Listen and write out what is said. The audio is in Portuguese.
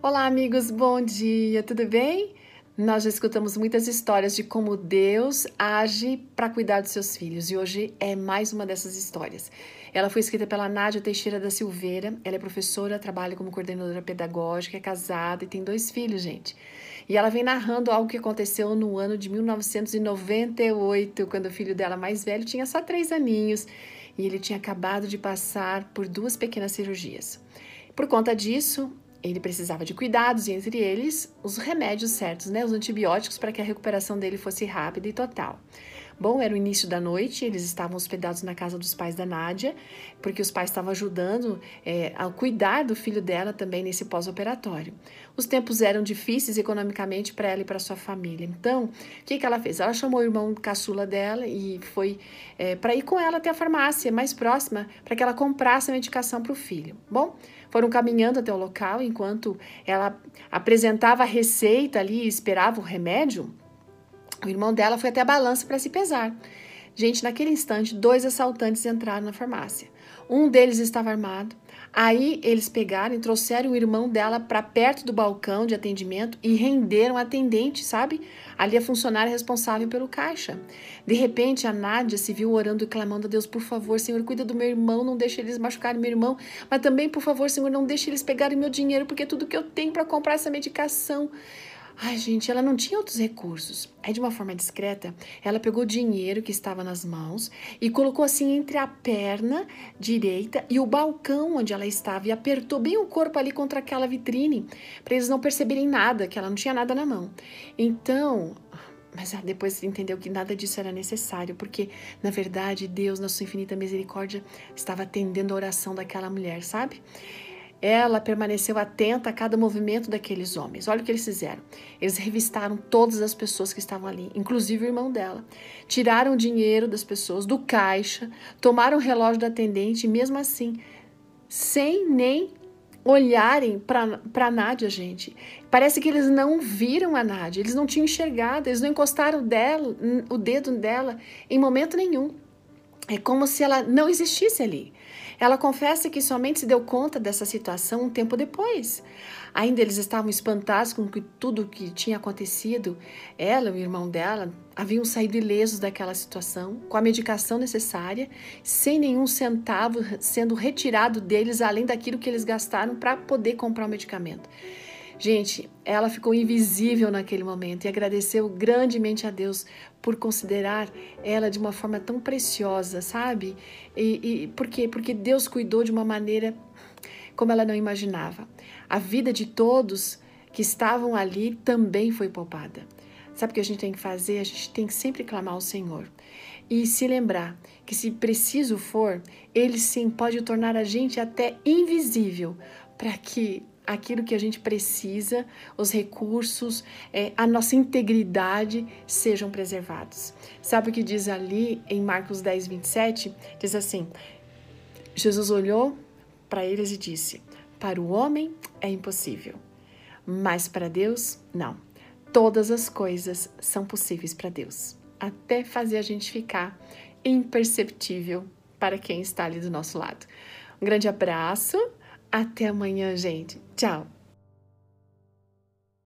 Olá, amigos, bom dia, tudo bem? Nós já escutamos muitas histórias de como Deus age para cuidar dos seus filhos e hoje é mais uma dessas histórias. Ela foi escrita pela Nádia Teixeira da Silveira, ela é professora, trabalha como coordenadora pedagógica, é casada e tem dois filhos, gente. E ela vem narrando algo que aconteceu no ano de 1998, quando o filho dela mais velho tinha só três aninhos e ele tinha acabado de passar por duas pequenas cirurgias. Por conta disso, ele precisava de cuidados e entre eles os remédios certos, né, os antibióticos para que a recuperação dele fosse rápida e total. Bom, era o início da noite, eles estavam hospedados na casa dos pais da Nádia, porque os pais estavam ajudando é, a cuidar do filho dela também nesse pós-operatório. Os tempos eram difíceis economicamente para ela e para sua família. Então, o que, que ela fez? Ela chamou o irmão caçula dela e foi é, para ir com ela até a farmácia mais próxima para que ela comprasse a medicação para o filho. Bom, foram caminhando até o local enquanto ela apresentava a receita ali e esperava o remédio. O irmão dela foi até a balança para se pesar. Gente, naquele instante, dois assaltantes entraram na farmácia. Um deles estava armado. Aí eles pegaram e trouxeram o irmão dela para perto do balcão de atendimento e renderam a atendente, sabe? Ali a funcionária responsável pelo caixa. De repente, a Nádia se viu orando e clamando a Deus: Por favor, Senhor, cuida do meu irmão, não deixe eles machucarem meu irmão. Mas também, por favor, Senhor, não deixe eles pegarem meu dinheiro, porque é tudo que eu tenho para comprar essa medicação. Ai, gente, ela não tinha outros recursos. Aí, de uma forma discreta, ela pegou o dinheiro que estava nas mãos e colocou assim entre a perna direita e o balcão onde ela estava e apertou bem o corpo ali contra aquela vitrine para eles não perceberem nada, que ela não tinha nada na mão. Então, mas depois entendeu que nada disso era necessário, porque na verdade Deus, na sua infinita misericórdia, estava atendendo a oração daquela mulher, sabe? Ela permaneceu atenta a cada movimento daqueles homens. Olha o que eles fizeram. Eles revistaram todas as pessoas que estavam ali, inclusive o irmão dela. Tiraram o dinheiro das pessoas do caixa, tomaram o relógio da atendente e, mesmo assim, sem nem olharem para a Nádia, gente. Parece que eles não viram a Nádia, eles não tinham enxergado, eles não encostaram dela, o dedo dela em momento nenhum. É como se ela não existisse ali. Ela confessa que somente se deu conta dessa situação um tempo depois. Ainda eles estavam espantados com tudo o que tinha acontecido. Ela e o irmão dela haviam saído ilesos daquela situação, com a medicação necessária, sem nenhum centavo sendo retirado deles, além daquilo que eles gastaram para poder comprar o medicamento. Gente, ela ficou invisível naquele momento e agradeceu grandemente a Deus por considerar ela de uma forma tão preciosa, sabe? E, e por quê? Porque Deus cuidou de uma maneira como ela não imaginava. A vida de todos que estavam ali também foi poupada. Sabe o que a gente tem que fazer? A gente tem que sempre clamar ao Senhor e se lembrar que, se preciso for, Ele sim pode tornar a gente até invisível para que aquilo que a gente precisa, os recursos, é, a nossa integridade sejam preservados. Sabe o que diz ali em Marcos 10, 27? Diz assim: Jesus olhou para eles e disse: Para o homem é impossível, mas para Deus, não. Todas as coisas são possíveis para Deus, até fazer a gente ficar imperceptível para quem está ali do nosso lado. Um grande abraço até amanhã, gente. Tchau!